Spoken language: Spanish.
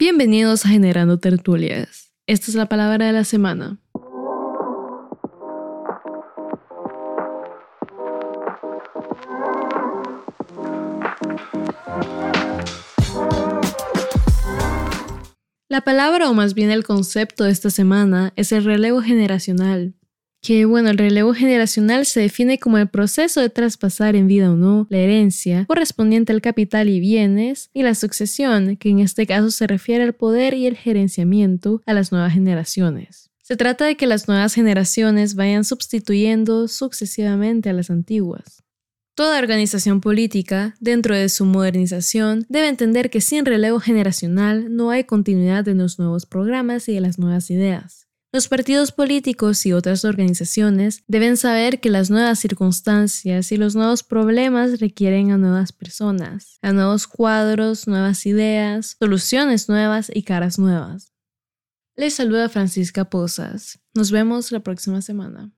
Bienvenidos a Generando Tertulias. Esta es la palabra de la semana. La palabra o más bien el concepto de esta semana es el relevo generacional que bueno, el relevo generacional se define como el proceso de traspasar en vida o no la herencia correspondiente al capital y bienes y la sucesión, que en este caso se refiere al poder y el gerenciamiento a las nuevas generaciones. Se trata de que las nuevas generaciones vayan sustituyendo sucesivamente a las antiguas. Toda organización política, dentro de su modernización, debe entender que sin relevo generacional no hay continuidad de los nuevos programas y de las nuevas ideas. Los partidos políticos y otras organizaciones deben saber que las nuevas circunstancias y los nuevos problemas requieren a nuevas personas, a nuevos cuadros, nuevas ideas, soluciones nuevas y caras nuevas. Les saluda Francisca Posas. Nos vemos la próxima semana.